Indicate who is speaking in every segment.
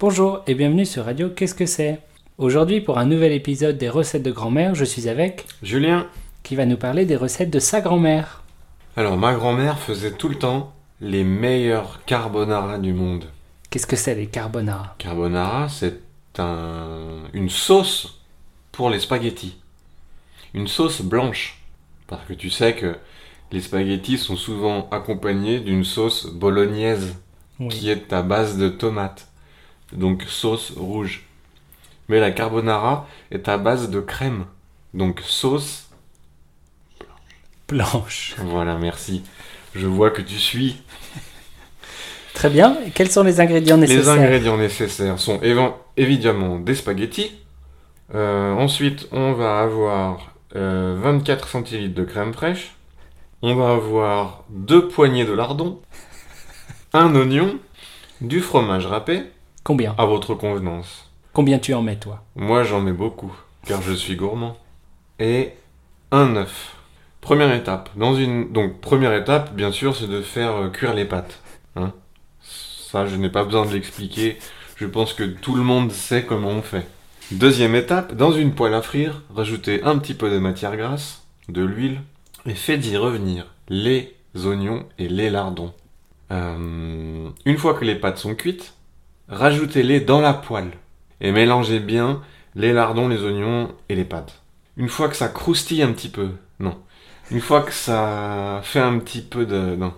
Speaker 1: Bonjour et bienvenue sur Radio Qu'est-ce que c'est? Aujourd'hui, pour un nouvel épisode des recettes de grand-mère, je suis avec
Speaker 2: Julien.
Speaker 1: qui va nous parler des recettes de sa grand-mère.
Speaker 2: Alors, ma grand-mère faisait tout le temps les meilleurs carbonara du monde.
Speaker 1: Qu'est-ce que c'est les carbonara?
Speaker 2: Carbonara, c'est un- une sauce pour les spaghettis. Une sauce blanche. Parce que tu sais que les spaghettis sont souvent accompagnés d'une sauce bolognaise qui est à base de tomates. Donc sauce rouge. Mais la carbonara est à base de crème. Donc sauce.
Speaker 1: Blanche.
Speaker 2: Voilà, merci. Je vois que tu suis.
Speaker 1: Très bien. Quels sont les ingrédients
Speaker 2: Les
Speaker 1: nécessaires?
Speaker 2: ingrédients nécessaires sont évi- évidemment des spaghettis. Euh, ensuite, on va avoir euh, 24 centilitres de crème fraîche. On va avoir deux poignées de lardon, un oignon, du fromage râpé,
Speaker 1: Combien
Speaker 2: à votre convenance.
Speaker 1: Combien tu en mets toi
Speaker 2: Moi, j'en mets beaucoup, car je suis gourmand. Et un œuf. Première étape. Dans une... Donc, première étape, bien sûr, c'est de faire euh, cuire les pâtes. Hein Ça, je n'ai pas besoin de l'expliquer. Je pense que tout le monde sait comment on fait. Deuxième étape, dans une poêle à frire, rajoutez un petit peu de matière grasse, de l'huile, et faites y revenir les oignons et les lardons. Euh, une fois que les pâtes sont cuites, rajoutez-les dans la poêle et mélangez bien les lardons, les oignons et les pâtes. Une fois que ça croustille un petit peu, non. Une fois que ça fait un petit peu de... Non.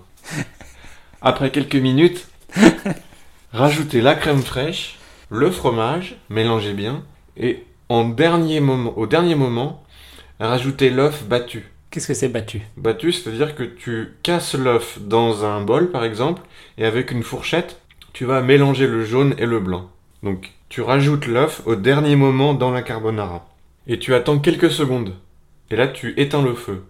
Speaker 2: Après quelques minutes, rajoutez la crème fraîche, le fromage, mélangez bien, et en dernier moment, au dernier moment, rajoutez l'œuf battu.
Speaker 1: Qu'est-ce que c'est battu?
Speaker 2: Battu, c'est-à-dire que tu casses l'œuf dans un bol, par exemple, et avec une fourchette, tu vas mélanger le jaune et le blanc. Donc, tu rajoutes l'œuf au dernier moment dans la carbonara. Et tu attends quelques secondes. Et là, tu éteins le feu.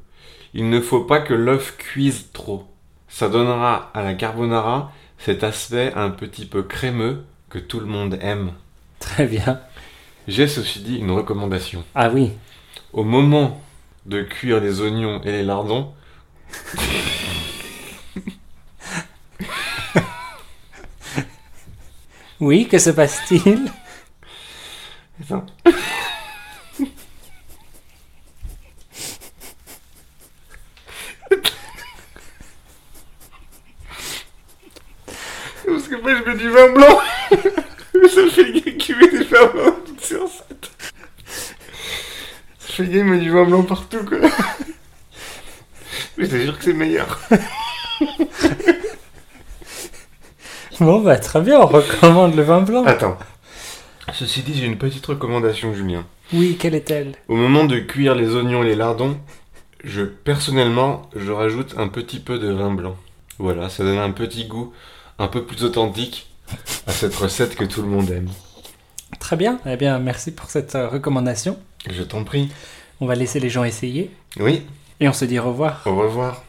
Speaker 2: Il ne faut pas que l'œuf cuise trop. Ça donnera à la carbonara cet aspect un petit peu crémeux que tout le monde aime.
Speaker 1: Très bien.
Speaker 2: J'ai ceci dit une recommandation.
Speaker 1: Ah oui.
Speaker 2: Au moment de cuire les oignons et les lardons,
Speaker 1: Oui, que se passe-t-il?
Speaker 2: Attends. Parce que moi je mets du vin blanc. Ça fait gay qu'il met du vin blanc toute sur cette. Ça fait gay, il met du vin blanc partout quoi. Mais je te jure que c'est meilleur.
Speaker 1: Bon, bah très bien, on recommande le vin blanc.
Speaker 2: Attends. Ceci dit, j'ai une petite recommandation, Julien.
Speaker 1: Oui, quelle est-elle?
Speaker 2: Au moment de cuire les oignons et les lardons, je personnellement, je rajoute un petit peu de vin blanc. Voilà, ça donne un petit goût un peu plus authentique à cette recette que tout le monde aime.
Speaker 1: Très bien. Eh bien, merci pour cette euh, recommandation.
Speaker 2: Je t'en prie.
Speaker 1: On va laisser les gens essayer.
Speaker 2: Oui,
Speaker 1: Et on se dit au revoir.
Speaker 2: au revoir.